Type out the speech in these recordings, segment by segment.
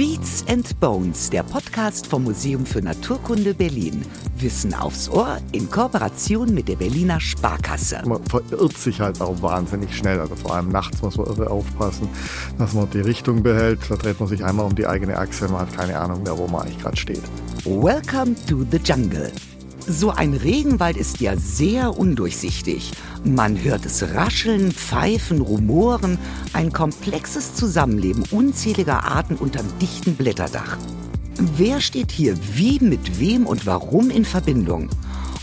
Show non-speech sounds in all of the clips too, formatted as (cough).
Beats and Bones, der Podcast vom Museum für Naturkunde Berlin. Wissen aufs Ohr in Kooperation mit der Berliner Sparkasse. Man verirrt sich halt auch wahnsinnig schnell. Also vor allem nachts muss man irre aufpassen, dass man die Richtung behält. Da dreht man sich einmal um die eigene Achse. Man hat keine Ahnung mehr, wo man eigentlich gerade steht. Welcome to the Jungle. So ein Regenwald ist ja sehr undurchsichtig. Man hört es rascheln, pfeifen, rumoren, ein komplexes Zusammenleben unzähliger Arten unterm dichten Blätterdach. Wer steht hier wie, mit wem und warum in Verbindung?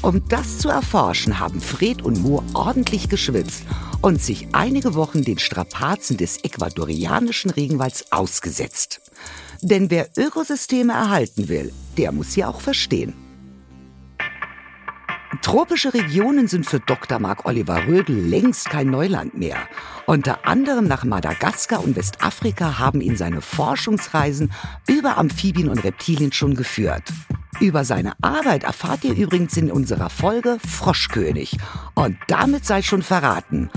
Um das zu erforschen, haben Fred und Mo ordentlich geschwitzt und sich einige Wochen den Strapazen des ecuadorianischen Regenwalds ausgesetzt. Denn wer Ökosysteme erhalten will, der muss sie auch verstehen. Tropische Regionen sind für Dr. Marc Oliver Rödel längst kein Neuland mehr. Unter anderem nach Madagaskar und Westafrika haben ihn seine Forschungsreisen über Amphibien und Reptilien schon geführt. Über seine Arbeit erfahrt ihr übrigens in unserer Folge Froschkönig. Und damit sei schon verraten.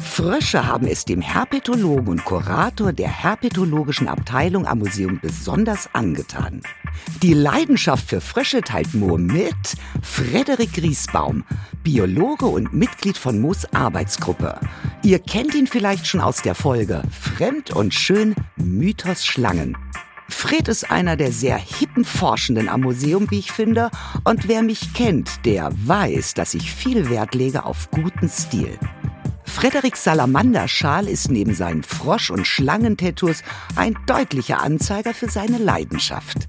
Frösche haben es dem Herpetologen und Kurator der herpetologischen Abteilung am Museum besonders angetan. Die Leidenschaft für Frösche teilt Mo mit Frederik Griesbaum, Biologe und Mitglied von Moos Arbeitsgruppe. Ihr kennt ihn vielleicht schon aus der Folge Fremd und Schön Mythos Schlangen. Fred ist einer der sehr hippen Forschenden am Museum, wie ich finde, und wer mich kennt, der weiß, dass ich viel Wert lege auf guten Stil. Frederik Salamanderschal ist neben seinen Frosch- und Schlangentattoos ein deutlicher Anzeiger für seine Leidenschaft.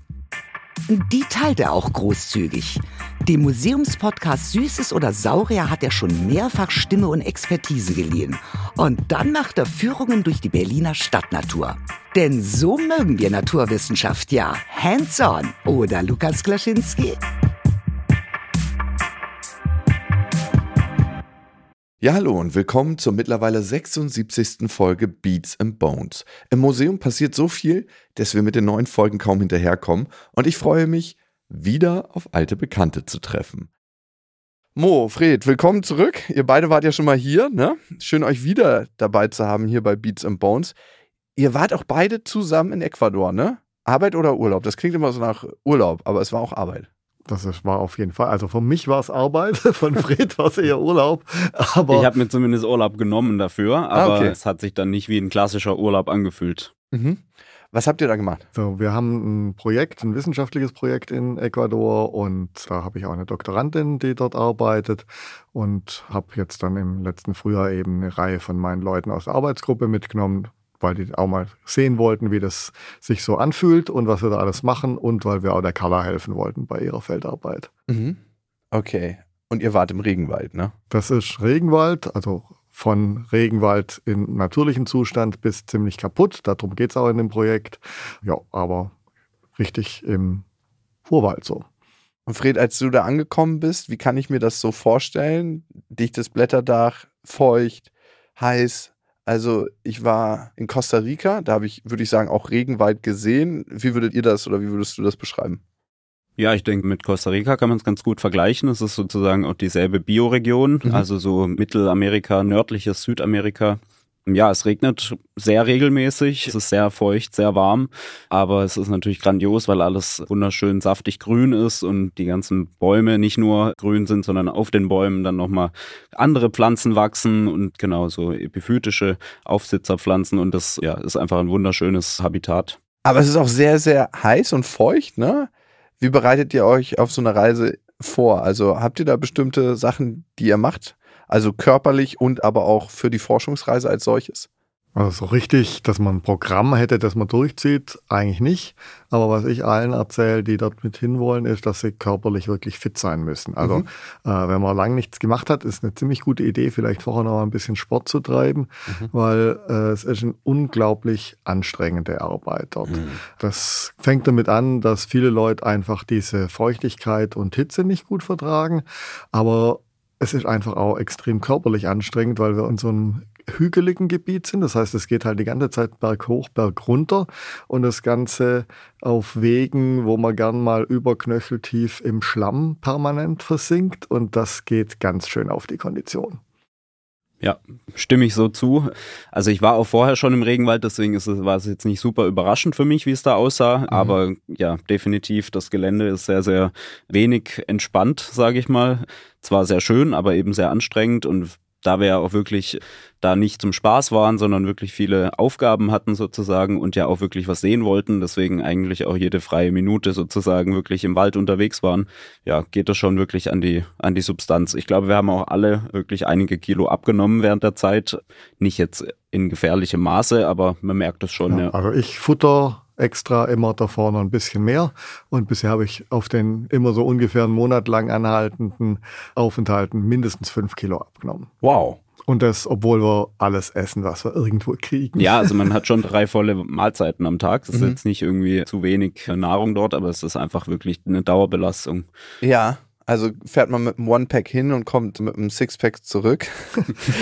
Die teilt er auch großzügig. Dem Museumspodcast Süßes oder Saurier hat er schon mehrfach Stimme und Expertise geliehen. Und dann macht er Führungen durch die Berliner Stadtnatur. Denn so mögen wir Naturwissenschaft ja. Hands-on, oder Lukas Klaschinski? Ja, hallo und willkommen zur mittlerweile 76. Folge Beats and Bones. Im Museum passiert so viel, dass wir mit den neuen Folgen kaum hinterherkommen und ich freue mich, wieder auf alte Bekannte zu treffen. Mo, Fred, willkommen zurück. Ihr beide wart ja schon mal hier, ne? Schön euch wieder dabei zu haben hier bei Beats and Bones. Ihr wart auch beide zusammen in Ecuador, ne? Arbeit oder Urlaub? Das klingt immer so nach Urlaub, aber es war auch Arbeit. Das war auf jeden Fall. Also für mich war es Arbeit, (laughs) von Fred war es eher Urlaub. Aber ich habe mir zumindest Urlaub genommen dafür, aber ah, okay. es hat sich dann nicht wie ein klassischer Urlaub angefühlt. Mhm. Was habt ihr da gemacht? So, wir haben ein Projekt, ein wissenschaftliches Projekt in Ecuador und da habe ich auch eine Doktorandin, die dort arbeitet und habe jetzt dann im letzten Frühjahr eben eine Reihe von meinen Leuten aus der Arbeitsgruppe mitgenommen, weil die auch mal sehen wollten, wie das sich so anfühlt und was wir da alles machen und weil wir auch der Carla helfen wollten bei ihrer Feldarbeit. Mhm. Okay. Und ihr wart im Regenwald, ne? Das ist Regenwald, also von Regenwald in natürlichem Zustand bis ziemlich kaputt. Darum geht es auch in dem Projekt. Ja, aber richtig im Urwald so. Und Fred, als du da angekommen bist, wie kann ich mir das so vorstellen? Dichtes Blätterdach, feucht, heiß, also ich war in Costa Rica, da habe ich, würde ich sagen, auch Regenwald gesehen. Wie würdet ihr das oder wie würdest du das beschreiben? Ja, ich denke, mit Costa Rica kann man es ganz gut vergleichen. Es ist sozusagen auch dieselbe Bioregion, mhm. also so Mittelamerika, nördliches Südamerika. Ja, es regnet sehr regelmäßig, es ist sehr feucht, sehr warm, aber es ist natürlich grandios, weil alles wunderschön saftig grün ist und die ganzen Bäume nicht nur grün sind, sondern auf den Bäumen dann nochmal andere Pflanzen wachsen und genau so epiphytische Aufsitzerpflanzen und das ja, ist einfach ein wunderschönes Habitat. Aber es ist auch sehr, sehr heiß und feucht, ne? Wie bereitet ihr euch auf so eine Reise vor? Also habt ihr da bestimmte Sachen, die ihr macht? Also körperlich und aber auch für die Forschungsreise als solches? Also so richtig, dass man ein Programm hätte, das man durchzieht, eigentlich nicht. Aber was ich allen erzähle, die dort mit hinwollen, ist, dass sie körperlich wirklich fit sein müssen. Also mhm. äh, wenn man lange nichts gemacht hat, ist eine ziemlich gute Idee, vielleicht vorher noch ein bisschen Sport zu treiben, mhm. weil äh, es ist eine unglaublich anstrengende Arbeit dort. Mhm. Das fängt damit an, dass viele Leute einfach diese Feuchtigkeit und Hitze nicht gut vertragen. Aber es ist einfach auch extrem körperlich anstrengend, weil wir in so einem hügeligen Gebiet sind. Das heißt, es geht halt die ganze Zeit berghoch, bergunter und das Ganze auf Wegen, wo man gern mal überknöcheltief im Schlamm permanent versinkt und das geht ganz schön auf die Kondition. Ja, stimme ich so zu. Also ich war auch vorher schon im Regenwald, deswegen ist es, war es jetzt nicht super überraschend für mich, wie es da aussah. Mhm. Aber ja, definitiv, das Gelände ist sehr, sehr wenig entspannt, sage ich mal. Zwar sehr schön, aber eben sehr anstrengend und da wir ja auch wirklich da nicht zum Spaß waren, sondern wirklich viele Aufgaben hatten sozusagen und ja auch wirklich was sehen wollten, deswegen eigentlich auch jede freie Minute sozusagen wirklich im Wald unterwegs waren, ja, geht das schon wirklich an die, an die Substanz. Ich glaube, wir haben auch alle wirklich einige Kilo abgenommen während der Zeit. Nicht jetzt in gefährlichem Maße, aber man merkt es schon. Ja, ja. Also ich futter extra immer da vorne ein bisschen mehr. Und bisher habe ich auf den immer so ungefähr einen Monat lang anhaltenden Aufenthalten mindestens fünf Kilo abgenommen. Wow. Und das, obwohl wir alles essen, was wir irgendwo kriegen. Ja, also man (laughs) hat schon drei volle Mahlzeiten am Tag. Das ist mhm. jetzt nicht irgendwie zu wenig Nahrung dort, aber es ist einfach wirklich eine Dauerbelastung. Ja, also fährt man mit einem One-Pack hin und kommt mit einem Six-Pack zurück.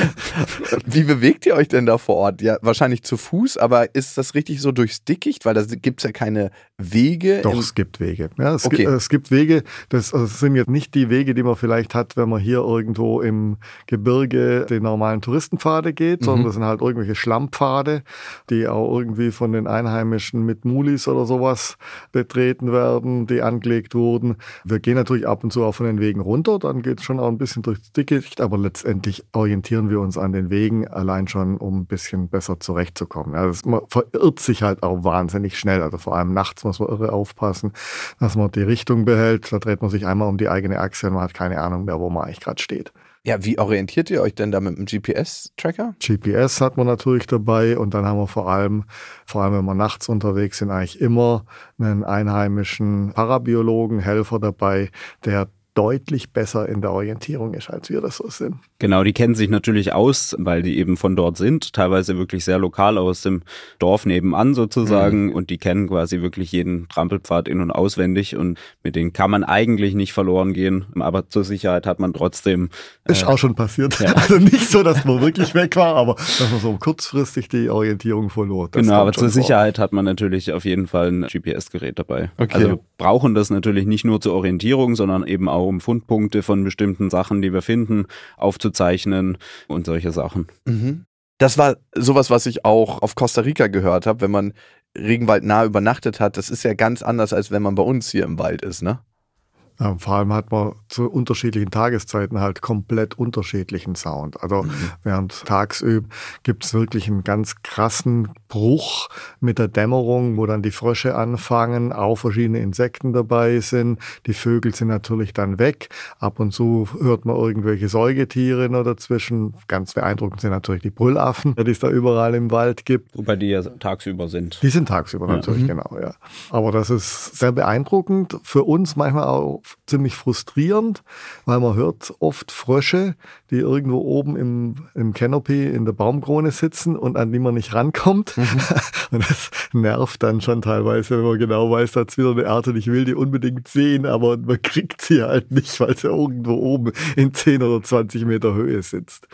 (laughs) Wie bewegt ihr euch denn da vor Ort? Ja, wahrscheinlich zu Fuß, aber ist das richtig so durchs Dickicht? Weil da gibt es ja keine Wege. Doch, es gibt Wege. Ja, es, okay. gibt, es gibt Wege. Das, also das, sind jetzt nicht die Wege, die man vielleicht hat, wenn man hier irgendwo im Gebirge den normalen Touristenpfade geht, mhm. sondern das sind halt irgendwelche Schlammpfade, die auch irgendwie von den Einheimischen mit Mulis oder sowas betreten werden, die angelegt wurden. Wir gehen natürlich ab und zu auf von den Wegen runter, dann geht es schon auch ein bisschen durchs Dickicht, aber letztendlich orientieren wir uns an den Wegen allein schon, um ein bisschen besser zurechtzukommen. Also man verirrt sich halt auch wahnsinnig schnell. Also vor allem nachts muss man irre aufpassen, dass man die Richtung behält. Da dreht man sich einmal um die eigene Achse und man hat keine Ahnung mehr, wo man eigentlich gerade steht. Ja, wie orientiert ihr euch denn da mit einem GPS-Tracker? GPS hat man natürlich dabei und dann haben wir vor allem, vor allem wenn wir nachts unterwegs sind, eigentlich immer einen einheimischen Parabiologen, Helfer dabei, der deutlich besser in der Orientierung ist, als wir das so sind. Genau, die kennen sich natürlich aus, weil die eben von dort sind, teilweise wirklich sehr lokal aus dem Dorf nebenan sozusagen mhm. und die kennen quasi wirklich jeden Trampelpfad in- und auswendig und mit denen kann man eigentlich nicht verloren gehen, aber zur Sicherheit hat man trotzdem. Äh, ist auch schon passiert. Ja. (laughs) Also nicht so, dass man wirklich weg war, aber dass man so kurzfristig die Orientierung verlor. Genau, aber zur Sicherheit hat man natürlich auf jeden Fall ein GPS-Gerät dabei. Okay. Also wir brauchen das natürlich nicht nur zur Orientierung, sondern eben auch um Fundpunkte von bestimmten Sachen, die wir finden, aufzuzeichnen und solche Sachen. Mhm. Das war sowas, was ich auch auf Costa Rica gehört habe, wenn man Regenwald nah übernachtet hat. Das ist ja ganz anders, als wenn man bei uns hier im Wald ist, ne? Ja, vor allem hat man zu unterschiedlichen Tageszeiten halt komplett unterschiedlichen Sound. Also mhm. während tagsüber gibt es wirklich einen ganz krassen Bruch mit der Dämmerung, wo dann die Frösche anfangen, auch verschiedene Insekten dabei sind. Die Vögel sind natürlich dann weg. Ab und zu hört man irgendwelche Säugetiere noch dazwischen. Ganz beeindruckend sind natürlich die Brüllaffen, die es da überall im Wald gibt. Wobei die ja tagsüber sind. Die sind tagsüber ja. natürlich, mhm. genau, ja. Aber das ist sehr beeindruckend. Für uns manchmal auch ziemlich frustrierend, weil man hört oft Frösche, die irgendwo oben im, im Canopy in der Baumkrone sitzen und an die man nicht rankommt. Mhm. (laughs) Und das nervt dann schon teilweise, wenn man genau weiß, da ist wieder eine Art und ich will die unbedingt sehen, aber man kriegt sie halt nicht, weil sie irgendwo oben in 10 oder 20 Meter Höhe sitzt.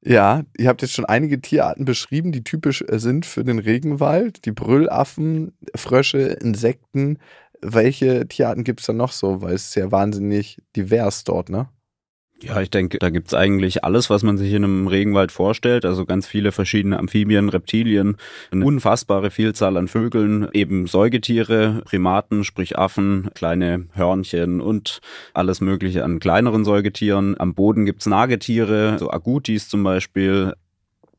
Ja, ihr habt jetzt schon einige Tierarten beschrieben, die typisch äh, sind für den Regenwald. Die Brüllaffen, Frösche, Insekten welche Tierarten gibt es da noch so? Weil es ist ja wahnsinnig divers dort, ne? Ja, ich denke, da gibt's eigentlich alles, was man sich in einem Regenwald vorstellt. Also ganz viele verschiedene Amphibien, Reptilien, eine unfassbare Vielzahl an Vögeln, eben Säugetiere, Primaten, sprich Affen, kleine Hörnchen und alles Mögliche an kleineren Säugetieren. Am Boden gibt's Nagetiere, so Agutis zum Beispiel.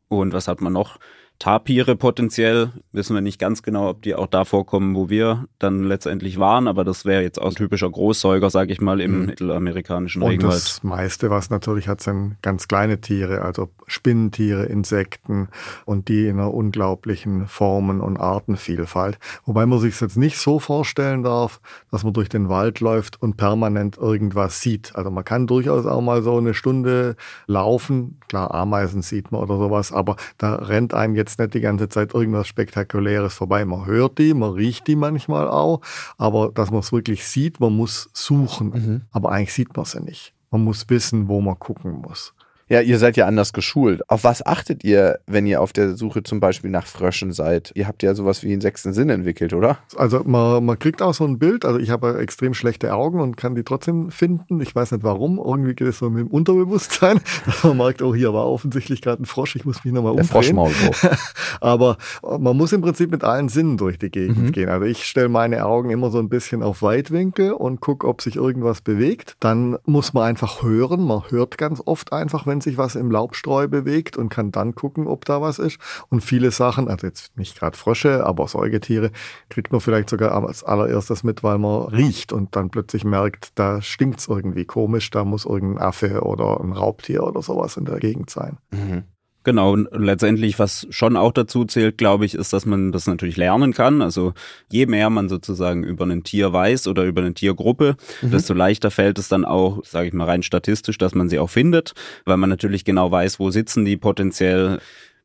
Und was hat man noch? Tapire potenziell. Wissen wir nicht ganz genau, ob die auch da vorkommen, wo wir dann letztendlich waren, aber das wäre jetzt auch typischer Großsäuger, sage ich mal, im mhm. mittelamerikanischen Und Regenwald. Das meiste, was natürlich hat, sind ganz kleine Tiere, also Spinnentiere, Insekten und die in einer unglaublichen Formen- und Artenvielfalt. Wobei man sich jetzt nicht so vorstellen darf, dass man durch den Wald läuft und permanent irgendwas sieht. Also man kann durchaus auch mal so eine Stunde laufen. Klar, Ameisen sieht man oder sowas, aber da rennt einem jetzt jetzt nicht die ganze Zeit irgendwas Spektakuläres vorbei. Man hört die, man riecht die manchmal auch, aber dass man es wirklich sieht, man muss suchen. Mhm. Aber eigentlich sieht man sie nicht. Man muss wissen, wo man gucken muss. Ja, ihr seid ja anders geschult. Auf was achtet ihr, wenn ihr auf der Suche zum Beispiel nach Fröschen seid? Ihr habt ja sowas wie einen sechsten Sinn entwickelt, oder? Also man, man kriegt auch so ein Bild. Also ich habe extrem schlechte Augen und kann die trotzdem finden. Ich weiß nicht warum. Irgendwie geht es so mit dem Unterbewusstsein. (laughs) man merkt, oh, hier war offensichtlich gerade ein Frosch. Ich muss mich nochmal umdrehen. Froschmaulwurf. (laughs) Aber man muss im Prinzip mit allen Sinnen durch die Gegend mhm. gehen. Also ich stelle meine Augen immer so ein bisschen auf Weitwinkel und gucke, ob sich irgendwas bewegt. Dann muss man einfach hören. Man hört ganz oft einfach, wenn sich was im Laubstreu bewegt und kann dann gucken, ob da was ist. Und viele Sachen, also jetzt nicht gerade Frösche, aber Säugetiere, kriegt man vielleicht sogar als allererstes mit, weil man riecht und dann plötzlich merkt, da stinkt es irgendwie komisch, da muss irgendein Affe oder ein Raubtier oder sowas in der Gegend sein. Mhm. Genau, und letztendlich, was schon auch dazu zählt, glaube ich, ist, dass man das natürlich lernen kann. Also je mehr man sozusagen über ein Tier weiß oder über eine Tiergruppe, mhm. desto leichter fällt es dann auch, sage ich mal rein statistisch, dass man sie auch findet, weil man natürlich genau weiß, wo sitzen die potenziell.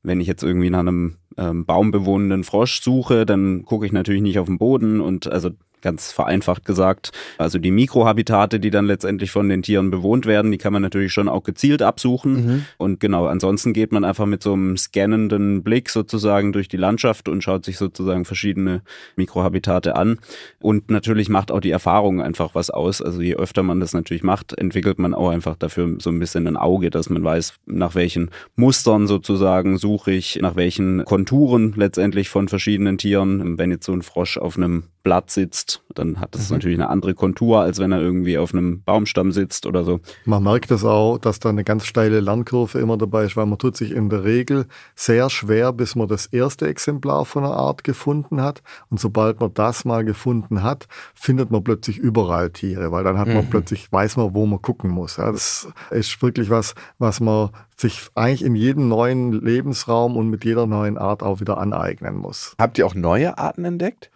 Wenn ich jetzt irgendwie nach einem ähm, baumbewohnenden Frosch suche, dann gucke ich natürlich nicht auf den Boden und also ganz vereinfacht gesagt. Also die Mikrohabitate, die dann letztendlich von den Tieren bewohnt werden, die kann man natürlich schon auch gezielt absuchen. Mhm. Und genau, ansonsten geht man einfach mit so einem scannenden Blick sozusagen durch die Landschaft und schaut sich sozusagen verschiedene Mikrohabitate an. Und natürlich macht auch die Erfahrung einfach was aus. Also je öfter man das natürlich macht, entwickelt man auch einfach dafür so ein bisschen ein Auge, dass man weiß, nach welchen Mustern sozusagen suche ich, nach welchen Konturen letztendlich von verschiedenen Tieren. Wenn jetzt so ein Frosch auf einem Blatt sitzt, dann hat das mhm. natürlich eine andere Kontur, als wenn er irgendwie auf einem Baumstamm sitzt oder so. Man merkt das auch, dass da eine ganz steile Lernkurve immer dabei ist, weil man tut sich in der Regel sehr schwer, bis man das erste Exemplar von einer Art gefunden hat. Und sobald man das mal gefunden hat, findet man plötzlich überall Tiere, weil dann hat man mhm. plötzlich, weiß man, wo man gucken muss. Ja, das ist wirklich was, was man sich eigentlich in jedem neuen Lebensraum und mit jeder neuen Art auch wieder aneignen muss. Habt ihr auch neue Arten entdeckt?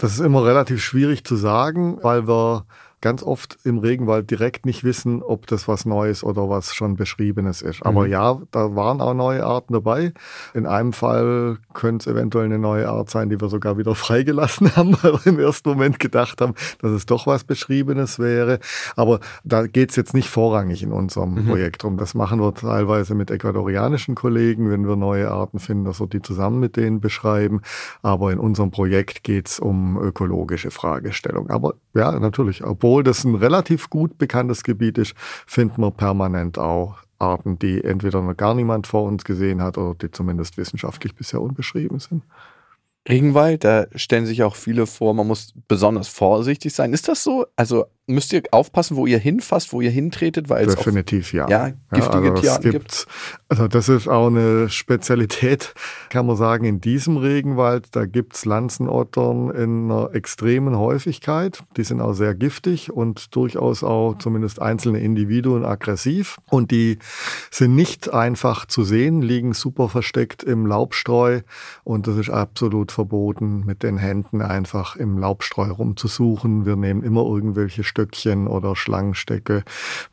Das ist immer relativ schwierig zu sagen, weil wir ganz oft im Regenwald direkt nicht wissen, ob das was Neues oder was schon Beschriebenes ist. Aber mhm. ja, da waren auch neue Arten dabei. In einem Fall könnte es eventuell eine neue Art sein, die wir sogar wieder (laughs) freigelassen haben, weil wir im ersten Moment gedacht haben, dass es doch was Beschriebenes wäre. Aber da geht es jetzt nicht vorrangig in unserem mhm. Projekt drum. Das machen wir teilweise mit ecuadorianischen Kollegen, wenn wir neue Arten finden, dass wir die zusammen mit denen beschreiben. Aber in unserem Projekt geht es um ökologische Fragestellungen. Aber ja, natürlich, obwohl obwohl das ein relativ gut bekanntes Gebiet ist, finden wir permanent auch Arten, die entweder noch gar niemand vor uns gesehen hat oder die zumindest wissenschaftlich bisher unbeschrieben sind. Regenwald, da stellen sich auch viele vor, man muss besonders vorsichtig sein. Ist das so? Also müsst ihr aufpassen, wo ihr hinfasst, wo ihr hintretet, weil es Definitiv, ja. ja. giftige ja, also Tierarten gibt. Also das ist auch eine Spezialität, kann man sagen, in diesem Regenwald. Da gibt es Lanzenottern in einer extremen Häufigkeit. Die sind auch sehr giftig und durchaus auch zumindest einzelne Individuen aggressiv. Und die sind nicht einfach zu sehen, liegen super versteckt im Laubstreu. Und das ist absolut verboten, mit den Händen einfach im Laubstreu rumzusuchen. Wir nehmen immer irgendwelche Stücke Stöckchen oder Schlangenstöcke,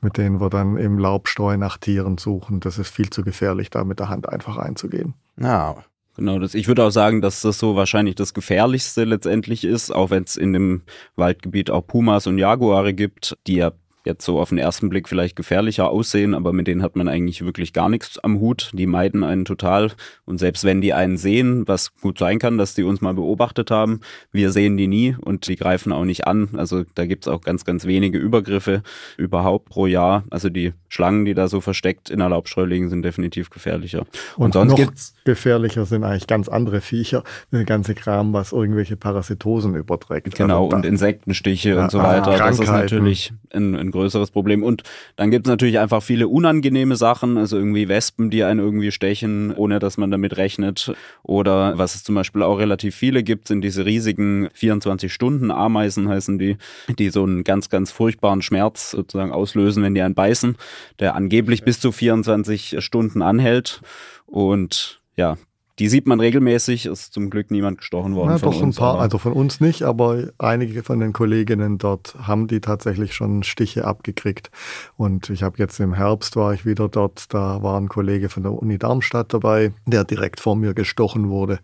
mit denen wir dann im Laubstreu nach Tieren suchen. Das ist viel zu gefährlich, da mit der Hand einfach einzugehen. Ja, Genau, das, ich würde auch sagen, dass das so wahrscheinlich das Gefährlichste letztendlich ist, auch wenn es in dem Waldgebiet auch Pumas und Jaguare gibt, die ja jetzt so auf den ersten Blick vielleicht gefährlicher aussehen, aber mit denen hat man eigentlich wirklich gar nichts am Hut. Die meiden einen total. Und selbst wenn die einen sehen, was gut sein kann, dass die uns mal beobachtet haben, wir sehen die nie und die greifen auch nicht an. Also da gibt's auch ganz, ganz wenige Übergriffe überhaupt pro Jahr. Also die Schlangen, die da so versteckt in der Laubstreu liegen, sind definitiv gefährlicher. Und, und sonst noch gibt's gefährlicher sind eigentlich ganz andere Viecher, der ganze Kram, was irgendwelche Parasitosen überträgt. Genau, also und Insektenstiche ja, und so weiter. Das ist natürlich ein, ein größeres Problem. Und dann gibt es natürlich einfach viele unangenehme Sachen, also irgendwie Wespen, die einen irgendwie stechen, ohne dass man damit rechnet. Oder was es zum Beispiel auch relativ viele gibt, sind diese riesigen 24-Stunden-Ameisen heißen die, die so einen ganz, ganz furchtbaren Schmerz sozusagen auslösen, wenn die einen beißen, der angeblich bis zu 24 Stunden anhält. Und ja, die sieht man regelmäßig, ist zum Glück niemand gestochen worden. Ja, doch ein paar, also von uns nicht, aber einige von den Kolleginnen dort haben die tatsächlich schon Stiche abgekriegt. Und ich habe jetzt im Herbst war ich wieder dort, da war ein Kollege von der Uni Darmstadt dabei, der direkt vor mir gestochen wurde.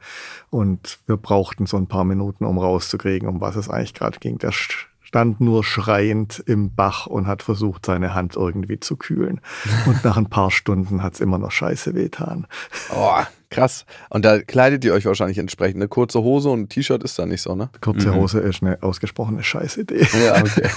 Und wir brauchten so ein paar Minuten, um rauszukriegen, um was es eigentlich gerade ging. Der stand nur schreiend im Bach und hat versucht, seine Hand irgendwie zu kühlen. Und nach ein paar Stunden hat es immer noch scheiße wehtan. Oh, krass. Und da kleidet ihr euch wahrscheinlich entsprechend. Eine kurze Hose und ein T-Shirt ist da nicht so, ne? Kurze mhm. Hose ist eine ausgesprochene Scheißidee. Ja, (laughs) okay.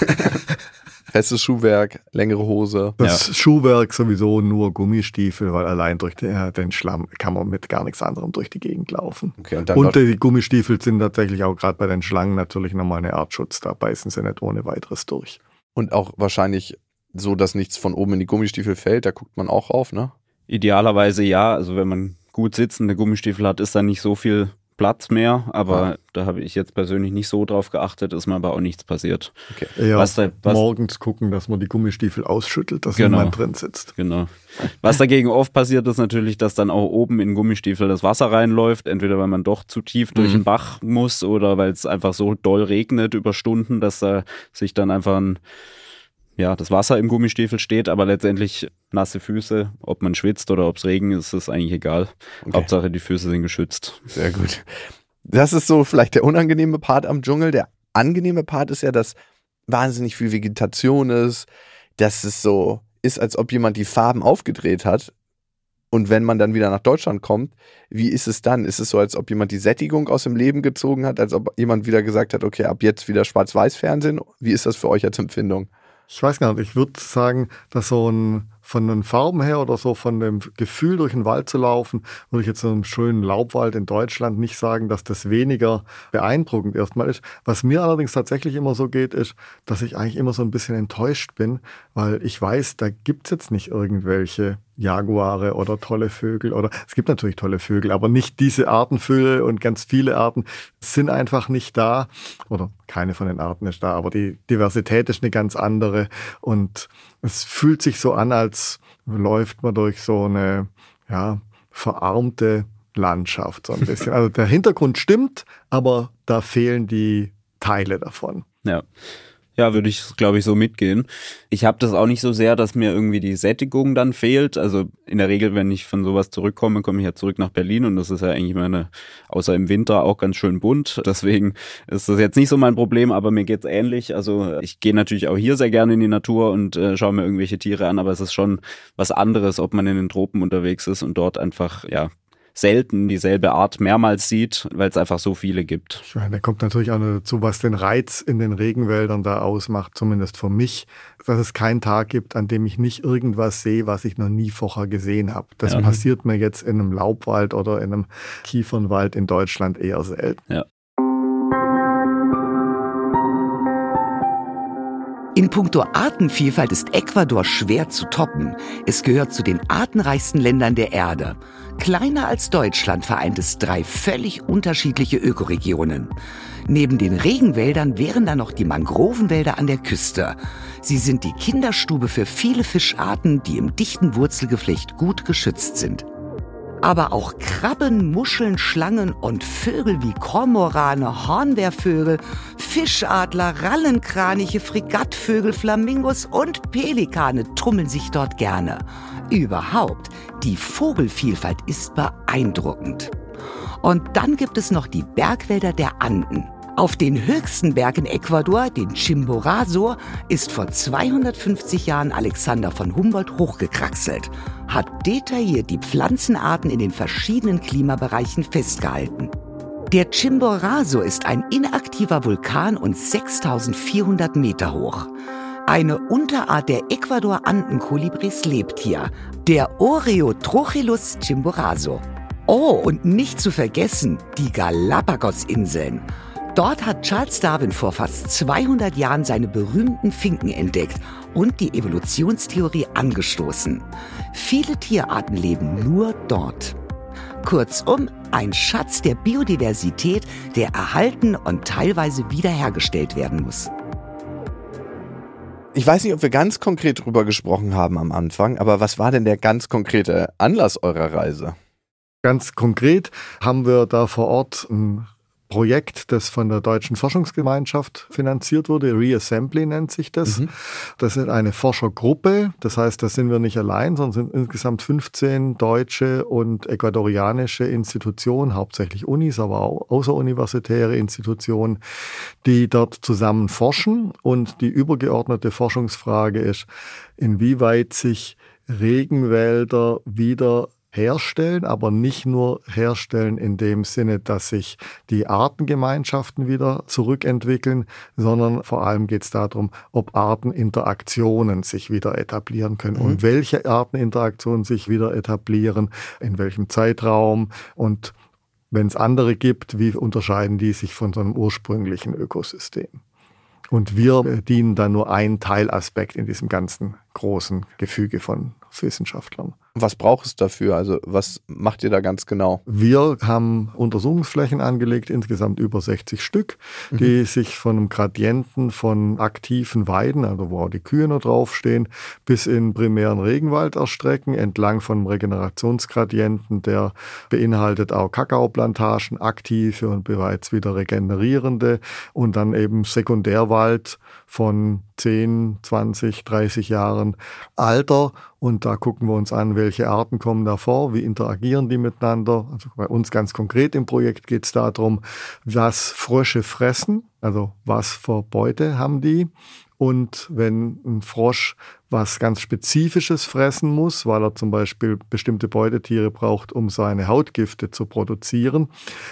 Festes Schuhwerk, längere Hose. Das ja. Schuhwerk sowieso nur Gummistiefel, weil allein durch den, den Schlamm kann man mit gar nichts anderem durch die Gegend laufen. Okay, und, und die Gummistiefel sind tatsächlich auch gerade bei den Schlangen natürlich nochmal eine Art Schutz. Da beißen sie nicht ohne weiteres durch. Und auch wahrscheinlich so, dass nichts von oben in die Gummistiefel fällt, da guckt man auch auf, ne? Idealerweise ja. Also wenn man gut sitzende Gummistiefel hat, ist da nicht so viel Platz mehr, aber ja. da habe ich jetzt persönlich nicht so drauf geachtet, ist mir aber auch nichts passiert. Okay. Ja, was da, was, morgens gucken, dass man die Gummistiefel ausschüttelt, dass genau, niemand drin sitzt. Genau. Was dagegen oft passiert, ist natürlich, dass dann auch oben in Gummistiefel das Wasser reinläuft, entweder weil man doch zu tief durch mhm. den Bach muss oder weil es einfach so doll regnet über Stunden, dass da sich dann einfach ein ja, das Wasser im Gummistiefel steht, aber letztendlich nasse Füße, ob man schwitzt oder ob es Regen ist, ist eigentlich egal. Okay. Hauptsache die Füße sind geschützt. Sehr gut. Das ist so vielleicht der unangenehme Part am Dschungel. Der angenehme Part ist ja, dass wahnsinnig viel Vegetation ist, dass es so ist, als ob jemand die Farben aufgedreht hat. Und wenn man dann wieder nach Deutschland kommt, wie ist es dann? Ist es so, als ob jemand die Sättigung aus dem Leben gezogen hat, als ob jemand wieder gesagt hat, okay, ab jetzt wieder Schwarz-Weiß-Fernsehen? Wie ist das für euch als Empfindung? Ich weiß gar nicht, ich würde sagen, dass so ein von den Farben her oder so von dem Gefühl durch den Wald zu laufen, würde ich jetzt in einem schönen Laubwald in Deutschland nicht sagen, dass das weniger beeindruckend erstmal ist. Was mir allerdings tatsächlich immer so geht, ist, dass ich eigentlich immer so ein bisschen enttäuscht bin, weil ich weiß, da gibt es jetzt nicht irgendwelche Jaguare oder tolle Vögel oder es gibt natürlich tolle Vögel, aber nicht diese Artenfülle und ganz viele Arten sind einfach nicht da oder keine von den Arten ist da, aber die Diversität ist eine ganz andere und es fühlt sich so an, als läuft man durch so eine ja, verarmte Landschaft so ein bisschen. Also der Hintergrund stimmt, aber da fehlen die Teile davon. Ja. Ja, würde ich, glaube ich, so mitgehen. Ich habe das auch nicht so sehr, dass mir irgendwie die Sättigung dann fehlt. Also in der Regel, wenn ich von sowas zurückkomme, komme ich ja zurück nach Berlin und das ist ja eigentlich meine, außer im Winter auch ganz schön bunt. (laughs) Deswegen ist das jetzt nicht so mein Problem, aber mir geht's ähnlich. Also ich gehe natürlich auch hier sehr gerne in die Natur und äh, schaue mir irgendwelche Tiere an, aber es ist schon was anderes, ob man in den Tropen unterwegs ist und dort einfach, ja, selten dieselbe Art mehrmals sieht, weil es einfach so viele gibt. Ich meine, da kommt natürlich auch dazu, was den Reiz in den Regenwäldern da ausmacht, zumindest für mich, dass es keinen Tag gibt, an dem ich nicht irgendwas sehe, was ich noch nie vorher gesehen habe. Das ja. passiert mir jetzt in einem Laubwald oder in einem Kiefernwald in Deutschland eher selten. Ja. In puncto Artenvielfalt ist Ecuador schwer zu toppen. Es gehört zu den artenreichsten Ländern der Erde. Kleiner als Deutschland vereint es drei völlig unterschiedliche Ökoregionen. Neben den Regenwäldern wären da noch die Mangrovenwälder an der Küste. Sie sind die Kinderstube für viele Fischarten, die im dichten Wurzelgeflecht gut geschützt sind. Aber auch Krabben, Muscheln, Schlangen und Vögel wie Kormorane, Hornbärvögel, Fischadler, Rallenkraniche, Fregattvögel, Flamingos und Pelikane trummeln sich dort gerne. Überhaupt, die Vogelvielfalt ist beeindruckend. Und dann gibt es noch die Bergwälder der Anden. Auf den höchsten Berg in Ecuador, den Chimborazo, ist vor 250 Jahren Alexander von Humboldt hochgekraxelt, hat detailliert die Pflanzenarten in den verschiedenen Klimabereichen festgehalten. Der Chimborazo ist ein inaktiver Vulkan und 6400 Meter hoch. Eine Unterart der Ecuador-Andenkolibris lebt hier, der Oreotrochilus chimborazo. Oh, und nicht zu vergessen, die Galapagos-Inseln. Dort hat Charles Darwin vor fast 200 Jahren seine berühmten Finken entdeckt und die Evolutionstheorie angestoßen. Viele Tierarten leben nur dort. Kurzum, ein Schatz der Biodiversität, der erhalten und teilweise wiederhergestellt werden muss. Ich weiß nicht, ob wir ganz konkret drüber gesprochen haben am Anfang, aber was war denn der ganz konkrete Anlass eurer Reise? Ganz konkret haben wir da vor Ort ein Projekt, das von der Deutschen Forschungsgemeinschaft finanziert wurde. Reassembly nennt sich das. Mhm. Das ist eine Forschergruppe. Das heißt, da sind wir nicht allein, sondern sind insgesamt 15 deutsche und ecuadorianische Institutionen, hauptsächlich Unis, aber auch außeruniversitäre Institutionen, die dort zusammen forschen. Und die übergeordnete Forschungsfrage ist, inwieweit sich Regenwälder wieder herstellen, aber nicht nur herstellen in dem Sinne, dass sich die Artengemeinschaften wieder zurückentwickeln, sondern vor allem geht es darum, ob Arteninteraktionen sich wieder etablieren können mhm. und welche Arteninteraktionen sich wieder etablieren, in welchem Zeitraum und wenn es andere gibt, wie unterscheiden die sich von so einem ursprünglichen Ökosystem? Und wir dienen dann nur einen Teilaspekt in diesem ganzen großen Gefüge von Wissenschaftlern. Was braucht es dafür? Also was macht ihr da ganz genau? Wir haben Untersuchungsflächen angelegt, insgesamt über 60 Stück, mhm. die sich von einem Gradienten von aktiven Weiden, also wo auch die Kühe noch draufstehen, bis in primären Regenwald erstrecken, entlang von einem Regenerationsgradienten, der beinhaltet auch Kakaoplantagen, aktive und bereits wieder regenerierende und dann eben Sekundärwald von 10, 20, 30 Jahren Alter. Und da gucken wir uns an, welche Arten kommen da vor, wie interagieren die miteinander. Also bei uns ganz konkret im Projekt geht es darum, was Frösche fressen, also was für Beute haben die und wenn ein Frosch was ganz Spezifisches fressen muss, weil er zum Beispiel bestimmte Beutetiere braucht, um seine Hautgifte zu produzieren,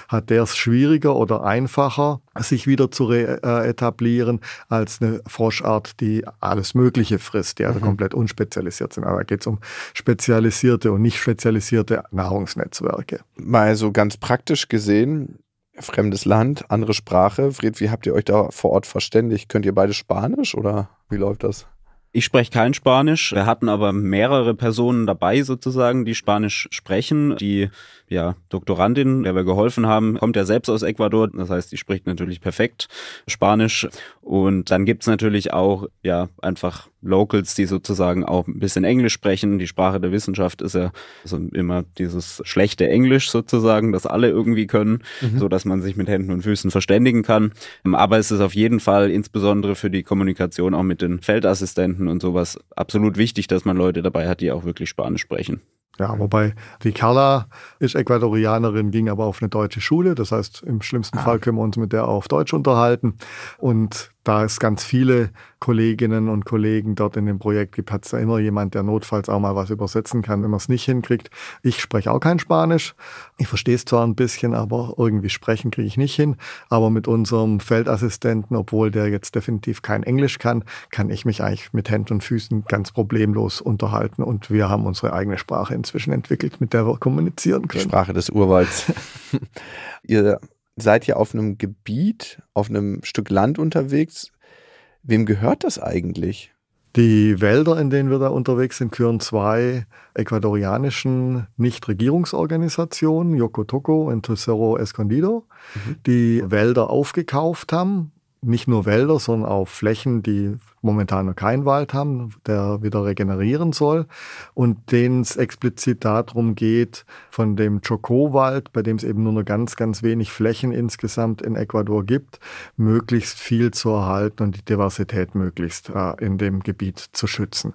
hat der es schwieriger oder einfacher, sich wieder zu äh, etablieren, als eine Froschart, die alles Mögliche frisst, die also mhm. komplett unspezialisiert sind. Aber da geht es um spezialisierte und nicht spezialisierte Nahrungsnetzwerke. Mal so ganz praktisch gesehen, fremdes Land, andere Sprache. Fred, wie habt ihr euch da vor Ort verständigt? Könnt ihr beide Spanisch oder wie läuft das? Ich spreche kein Spanisch. Wir hatten aber mehrere Personen dabei sozusagen, die Spanisch sprechen. Die ja, Doktorandin, der wir geholfen haben, kommt ja selbst aus Ecuador. Das heißt, die spricht natürlich perfekt Spanisch. Und dann gibt's natürlich auch ja einfach Locals, die sozusagen auch ein bisschen Englisch sprechen. Die Sprache der Wissenschaft ist ja also immer dieses schlechte Englisch sozusagen, das alle irgendwie können, mhm. so dass man sich mit Händen und Füßen verständigen kann. Aber es ist auf jeden Fall insbesondere für die Kommunikation auch mit den Feldassistenten und sowas absolut wichtig, dass man Leute dabei hat, die auch wirklich Spanisch sprechen. Ja, wobei die Carla ist Ecuadorianerin, ging aber auf eine deutsche Schule. Das heißt, im schlimmsten ah. Fall können wir uns mit der auf Deutsch unterhalten. Und da es ganz viele Kolleginnen und Kollegen dort in dem Projekt gibt, hat es da immer jemand, der notfalls auch mal was übersetzen kann, wenn man es nicht hinkriegt. Ich spreche auch kein Spanisch. Ich verstehe es zwar ein bisschen, aber irgendwie sprechen kriege ich nicht hin. Aber mit unserem Feldassistenten, obwohl der jetzt definitiv kein Englisch kann, kann ich mich eigentlich mit Händen und Füßen ganz problemlos unterhalten. Und wir haben unsere eigene Sprache inzwischen entwickelt, mit der wir kommunizieren können. Die Sprache des Urwalds. (laughs) Ihr seid ihr auf einem Gebiet, auf einem Stück Land unterwegs. Wem gehört das eigentlich? Die Wälder, in denen wir da unterwegs sind, gehören zwei ecuadorianischen Nichtregierungsorganisationen, Yocotoco und Tesoro Escondido, mhm. die Wälder aufgekauft haben nicht nur Wälder, sondern auch Flächen, die momentan noch keinen Wald haben, der wieder regenerieren soll und denen es explizit darum geht, von dem Chocó-Wald, bei dem es eben nur noch ganz, ganz wenig Flächen insgesamt in Ecuador gibt, möglichst viel zu erhalten und die Diversität möglichst äh, in dem Gebiet zu schützen.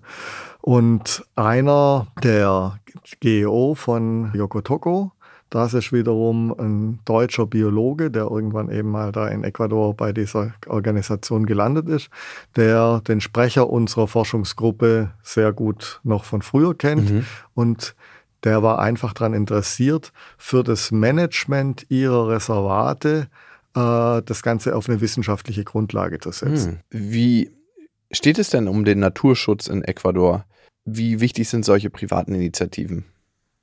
Und einer der GEO von Yokotoco, das ist wiederum ein deutscher Biologe, der irgendwann eben mal da in Ecuador bei dieser Organisation gelandet ist, der den Sprecher unserer Forschungsgruppe sehr gut noch von früher kennt mhm. und der war einfach daran interessiert, für das Management ihrer Reservate äh, das Ganze auf eine wissenschaftliche Grundlage zu setzen. Hm. Wie steht es denn um den Naturschutz in Ecuador? Wie wichtig sind solche privaten Initiativen?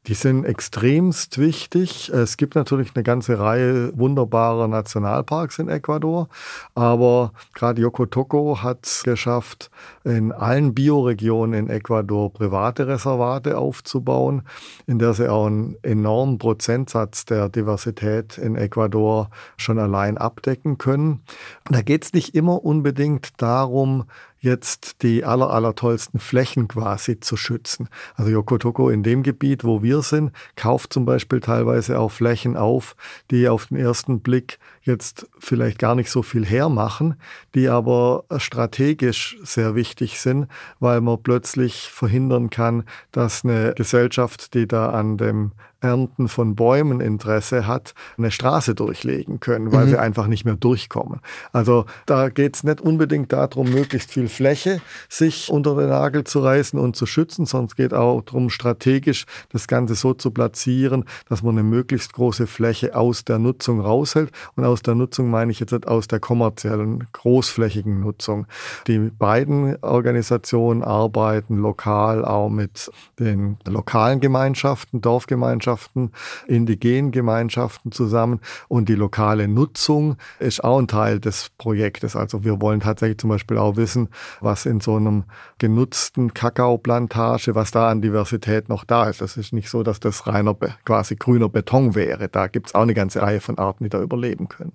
Die sind extremst wichtig. Es gibt natürlich eine ganze Reihe wunderbarer Nationalparks in Ecuador, aber gerade Yokotoco hat es geschafft, in allen Bioregionen in Ecuador private Reservate aufzubauen, in der sie auch einen enormen Prozentsatz der Diversität in Ecuador schon allein abdecken können. Da geht es nicht immer unbedingt darum, jetzt die aller, aller tollsten Flächen quasi zu schützen. Also Yokotoko in dem Gebiet, wo wir sind, kauft zum Beispiel teilweise auch Flächen auf, die auf den ersten Blick jetzt vielleicht gar nicht so viel hermachen, die aber strategisch sehr wichtig sind, weil man plötzlich verhindern kann, dass eine Gesellschaft, die da an dem Ernten von Bäumen Interesse hat, eine Straße durchlegen können, weil mhm. sie einfach nicht mehr durchkommen. Also da geht es nicht unbedingt darum, möglichst viel Fläche sich unter den Nagel zu reißen und zu schützen, sondern es geht auch darum, strategisch das Ganze so zu platzieren, dass man eine möglichst große Fläche aus der Nutzung raushält. Und aus der Nutzung meine ich jetzt aus der kommerziellen, großflächigen Nutzung. Die beiden Organisationen arbeiten lokal auch mit den lokalen Gemeinschaften, Dorfgemeinschaften, Gemeinschaften, indigenen Gemeinschaften zusammen und die lokale Nutzung ist auch ein Teil des Projektes. Also wir wollen tatsächlich zum Beispiel auch wissen, was in so einem genutzten Kakaoplantage, was da an Diversität noch da ist. Das ist nicht so, dass das reiner quasi grüner Beton wäre. Da gibt es auch eine ganze Reihe von Arten, die da überleben können.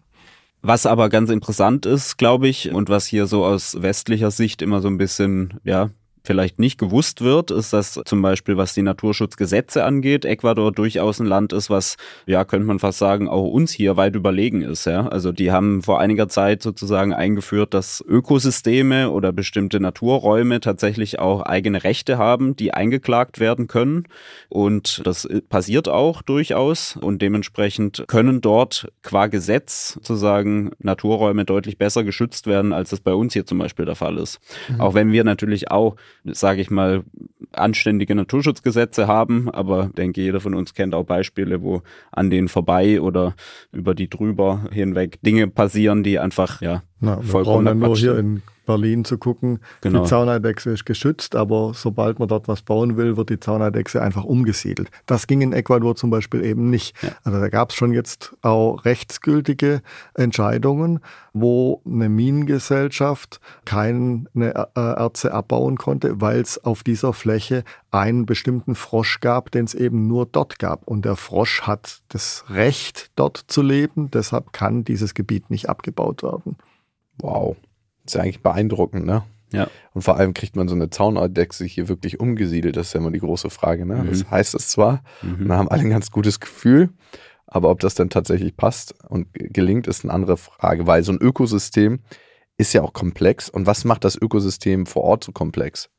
Was aber ganz interessant ist, glaube ich, und was hier so aus westlicher Sicht immer so ein bisschen, ja, vielleicht nicht gewusst wird, ist, dass zum Beispiel, was die Naturschutzgesetze angeht, Ecuador durchaus ein Land ist, was, ja, könnte man fast sagen, auch uns hier weit überlegen ist. Ja? Also die haben vor einiger Zeit sozusagen eingeführt, dass Ökosysteme oder bestimmte Naturräume tatsächlich auch eigene Rechte haben, die eingeklagt werden können. Und das passiert auch durchaus. Und dementsprechend können dort qua Gesetz sozusagen Naturräume deutlich besser geschützt werden, als es bei uns hier zum Beispiel der Fall ist. Mhm. Auch wenn wir natürlich auch sage ich mal, anständige Naturschutzgesetze haben, aber denke, jeder von uns kennt auch Beispiele, wo an denen vorbei oder über die drüber hinweg Dinge passieren, die einfach ja Na, vollkommen wir brauchen nur hier in Berlin zu gucken. Genau. Die Zauneidechse ist geschützt, aber sobald man dort was bauen will, wird die Zauneidechse einfach umgesiedelt. Das ging in Ecuador zum Beispiel eben nicht. Ja. Also da gab es schon jetzt auch rechtsgültige Entscheidungen, wo eine Minengesellschaft keine äh, Erze abbauen konnte, weil es auf dieser Fläche einen bestimmten Frosch gab, den es eben nur dort gab. Und der Frosch hat das Recht, dort zu leben. Deshalb kann dieses Gebiet nicht abgebaut werden. Wow. Das ist ja eigentlich beeindruckend, ne? Ja. Und vor allem kriegt man so eine Zaunadechse hier wirklich umgesiedelt. Das ist ja immer die große Frage. Ne? Mhm. Das heißt es zwar, mhm. und haben alle ein ganz gutes Gefühl, aber ob das dann tatsächlich passt und gelingt, ist eine andere Frage, weil so ein Ökosystem ist ja auch komplex. Und was macht das Ökosystem vor Ort so komplex?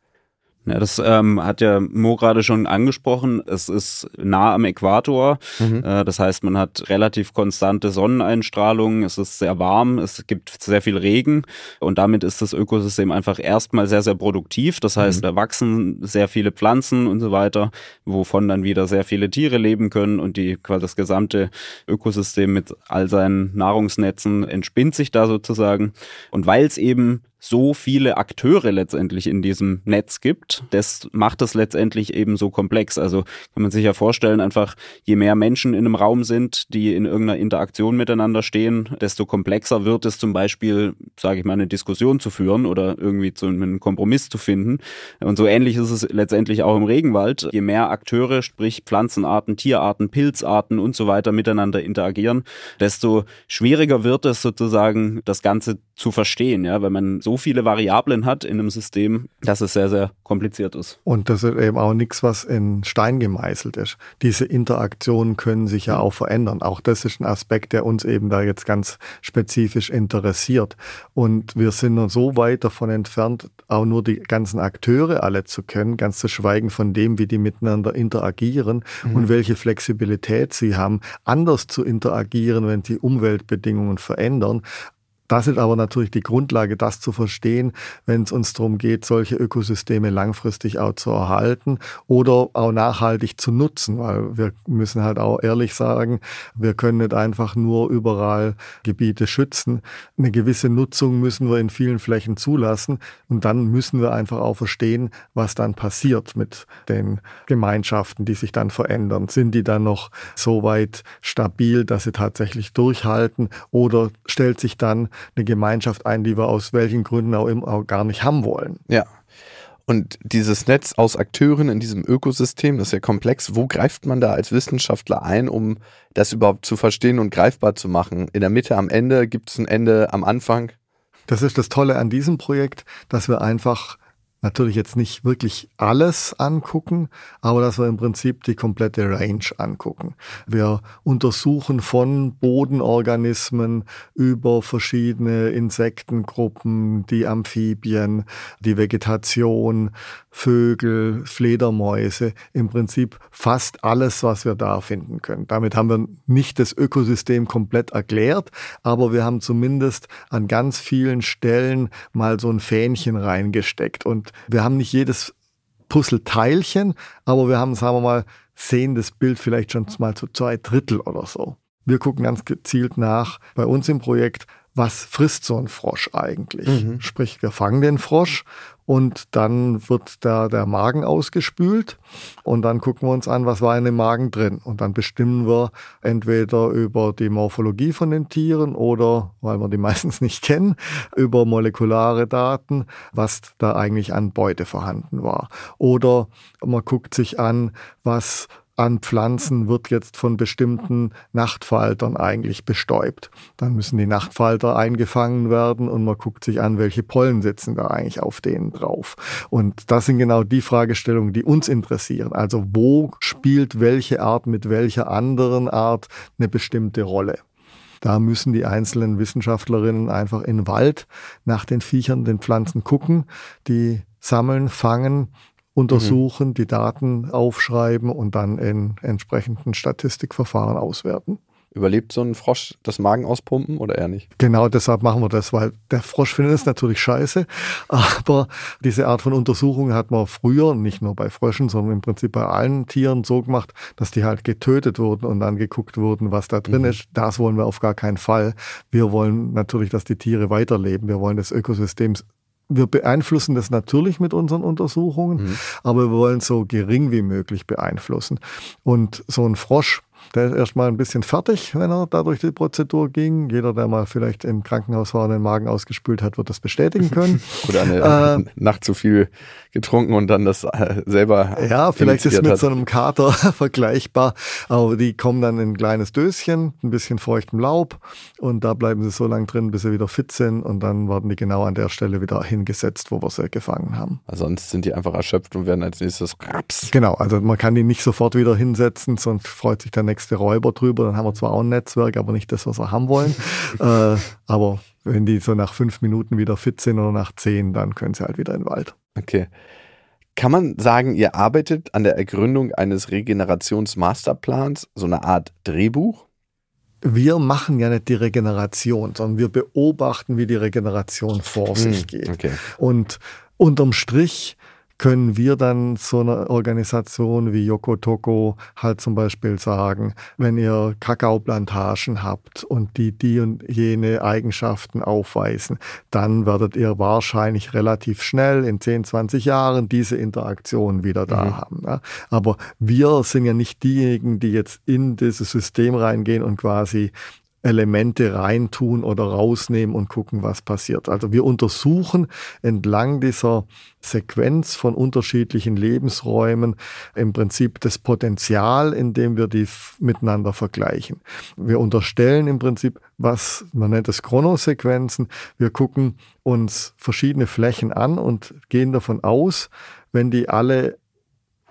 Ja, das ähm, hat ja Mo gerade schon angesprochen. Es ist nah am Äquator. Mhm. Äh, das heißt, man hat relativ konstante Sonneneinstrahlung. Es ist sehr warm. Es gibt sehr viel Regen. Und damit ist das Ökosystem einfach erstmal sehr, sehr produktiv. Das heißt, mhm. da wachsen sehr viele Pflanzen und so weiter, wovon dann wieder sehr viele Tiere leben können. Und die quasi das gesamte Ökosystem mit all seinen Nahrungsnetzen entspinnt sich da sozusagen. Und weil es eben so viele Akteure letztendlich in diesem Netz gibt, das macht es letztendlich eben so komplex. Also kann man sich ja vorstellen, einfach je mehr Menschen in einem Raum sind, die in irgendeiner Interaktion miteinander stehen, desto komplexer wird es zum Beispiel, sage ich mal, eine Diskussion zu führen oder irgendwie zu einem Kompromiss zu finden. Und so ähnlich ist es letztendlich auch im Regenwald. Je mehr Akteure, sprich Pflanzenarten, Tierarten, Pilzarten und so weiter miteinander interagieren, desto schwieriger wird es sozusagen, das Ganze zu verstehen, ja, weil man so viele Variablen hat in einem System, dass es sehr, sehr kompliziert ist. Und das ist eben auch nichts, was in Stein gemeißelt ist. Diese Interaktionen können sich ja auch verändern. Auch das ist ein Aspekt, der uns eben da jetzt ganz spezifisch interessiert. Und wir sind noch so weit davon entfernt, auch nur die ganzen Akteure alle zu kennen, ganz zu schweigen von dem, wie die miteinander interagieren mhm. und welche Flexibilität sie haben, anders zu interagieren, wenn die Umweltbedingungen verändern. Das ist aber natürlich die Grundlage, das zu verstehen, wenn es uns darum geht, solche Ökosysteme langfristig auch zu erhalten oder auch nachhaltig zu nutzen, weil wir müssen halt auch ehrlich sagen, wir können nicht einfach nur überall Gebiete schützen. Eine gewisse Nutzung müssen wir in vielen Flächen zulassen und dann müssen wir einfach auch verstehen, was dann passiert mit den Gemeinschaften, die sich dann verändern. Sind die dann noch so weit stabil, dass sie tatsächlich durchhalten oder stellt sich dann eine Gemeinschaft ein, die wir aus welchen Gründen auch immer gar nicht haben wollen. Ja. Und dieses Netz aus Akteuren in diesem Ökosystem, das ist ja komplex. Wo greift man da als Wissenschaftler ein, um das überhaupt zu verstehen und greifbar zu machen? In der Mitte, am Ende, gibt es ein Ende am Anfang? Das ist das Tolle an diesem Projekt, dass wir einfach natürlich jetzt nicht wirklich alles angucken, aber dass wir im Prinzip die komplette Range angucken. Wir untersuchen von Bodenorganismen über verschiedene Insektengruppen, die Amphibien, die Vegetation, Vögel, Fledermäuse, im Prinzip fast alles, was wir da finden können. Damit haben wir nicht das Ökosystem komplett erklärt, aber wir haben zumindest an ganz vielen Stellen mal so ein Fähnchen reingesteckt. Und wir haben nicht jedes Puzzleteilchen, aber wir haben, sagen wir mal, sehen das Bild vielleicht schon mal zu zwei Drittel oder so. Wir gucken ganz gezielt nach bei uns im Projekt, was frisst so ein Frosch eigentlich? Mhm. Sprich, wir fangen den Frosch und dann wird da der Magen ausgespült und dann gucken wir uns an, was war in dem Magen drin und dann bestimmen wir entweder über die Morphologie von den Tieren oder, weil wir die (laughs) meistens nicht kennen, über molekulare Daten, was da eigentlich an Beute vorhanden war. Oder man guckt sich an, was an Pflanzen wird jetzt von bestimmten Nachtfaltern eigentlich bestäubt. Dann müssen die Nachtfalter eingefangen werden und man guckt sich an, welche Pollen sitzen da eigentlich auf denen drauf. Und das sind genau die Fragestellungen, die uns interessieren. Also wo spielt welche Art mit welcher anderen Art eine bestimmte Rolle? Da müssen die einzelnen Wissenschaftlerinnen einfach in Wald nach den Viechern, den Pflanzen gucken, die sammeln, fangen untersuchen, mhm. die Daten aufschreiben und dann in entsprechenden Statistikverfahren auswerten. Überlebt so ein Frosch das Magen auspumpen oder eher nicht? Genau deshalb machen wir das, weil der Frosch findet es natürlich scheiße. (laughs) Aber diese Art von Untersuchung hat man früher, nicht nur bei Fröschen, sondern im Prinzip bei allen Tieren so gemacht, dass die halt getötet wurden und dann geguckt wurden, was da drin mhm. ist. Das wollen wir auf gar keinen Fall. Wir wollen natürlich, dass die Tiere weiterleben. Wir wollen das Ökosystem wir beeinflussen das natürlich mit unseren Untersuchungen, mhm. aber wir wollen es so gering wie möglich beeinflussen. Und so ein Frosch, der ist erstmal ein bisschen fertig, wenn er da durch die Prozedur ging. Jeder, der mal vielleicht im Krankenhaus war und den Magen ausgespült hat, wird das bestätigen können. (laughs) Oder eine äh, Nacht zu viel getrunken und dann das äh, selber. Ja, vielleicht ist es mit hat. so einem Kater (laughs) vergleichbar, aber die kommen dann in ein kleines Döschen, ein bisschen feuchtem Laub und da bleiben sie so lange drin, bis sie wieder fit sind und dann werden die genau an der Stelle wieder hingesetzt, wo wir sie gefangen haben. Also sonst sind die einfach erschöpft und werden als nächstes raps. Genau, also man kann die nicht sofort wieder hinsetzen, sonst freut sich der nächste Räuber drüber. Dann haben wir zwar auch ein Netzwerk, aber nicht das, was wir haben wollen. (laughs) äh, aber wenn die so nach fünf Minuten wieder fit sind oder nach zehn, dann können sie halt wieder in den Wald. Okay. Kann man sagen, ihr arbeitet an der Ergründung eines Regenerationsmasterplans, so eine Art Drehbuch? Wir machen ja nicht die Regeneration, sondern wir beobachten, wie die Regeneration vor sich hm, geht. Okay. Und unterm Strich können wir dann so eine Organisation wie Yoko Toko halt zum Beispiel sagen, wenn ihr Kakaoplantagen habt und die die und jene Eigenschaften aufweisen, dann werdet ihr wahrscheinlich relativ schnell in 10, 20 Jahren diese Interaktion wieder da mhm. haben. Ja. Aber wir sind ja nicht diejenigen, die jetzt in dieses System reingehen und quasi Elemente reintun oder rausnehmen und gucken, was passiert. Also wir untersuchen entlang dieser Sequenz von unterschiedlichen Lebensräumen im Prinzip das Potenzial, indem wir die miteinander vergleichen. Wir unterstellen im Prinzip, was man nennt es Chronosequenzen. Wir gucken uns verschiedene Flächen an und gehen davon aus, wenn die alle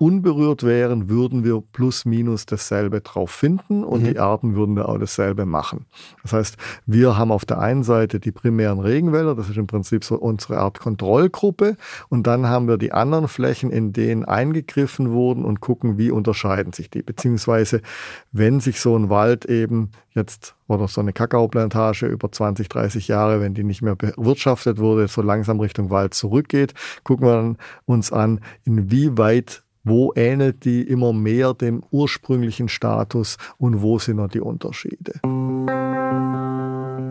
unberührt wären, würden wir plus minus dasselbe drauf finden und mhm. die Arten würden da auch dasselbe machen. Das heißt, wir haben auf der einen Seite die primären Regenwälder, das ist im Prinzip so unsere Art Kontrollgruppe und dann haben wir die anderen Flächen, in denen eingegriffen wurden und gucken, wie unterscheiden sich die. Beziehungsweise, wenn sich so ein Wald eben jetzt oder so eine Kakaoplantage über 20, 30 Jahre, wenn die nicht mehr bewirtschaftet wurde, so langsam Richtung Wald zurückgeht, gucken wir uns an, inwieweit wo ähnelt die immer mehr dem ursprünglichen Status und wo sind noch die Unterschiede?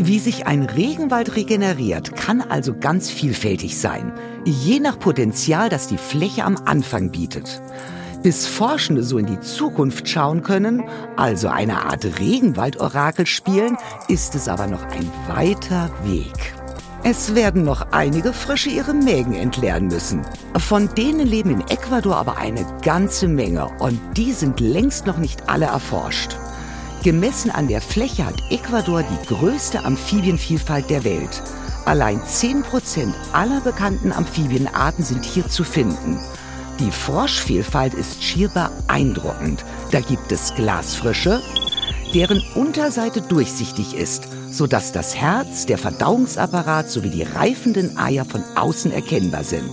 Wie sich ein Regenwald regeneriert, kann also ganz vielfältig sein, je nach Potenzial, das die Fläche am Anfang bietet. Bis Forschende so in die Zukunft schauen können, also eine Art Regenwaldorakel spielen, ist es aber noch ein weiter Weg. Es werden noch einige Frösche ihre Mägen entleeren müssen. Von denen leben in Ecuador aber eine ganze Menge und die sind längst noch nicht alle erforscht. Gemessen an der Fläche hat Ecuador die größte Amphibienvielfalt der Welt. Allein 10% aller bekannten Amphibienarten sind hier zu finden. Die Froschvielfalt ist schier beeindruckend. Da gibt es Glasfrische, deren Unterseite durchsichtig ist, sodass das Herz, der Verdauungsapparat sowie die reifenden Eier von außen erkennbar sind.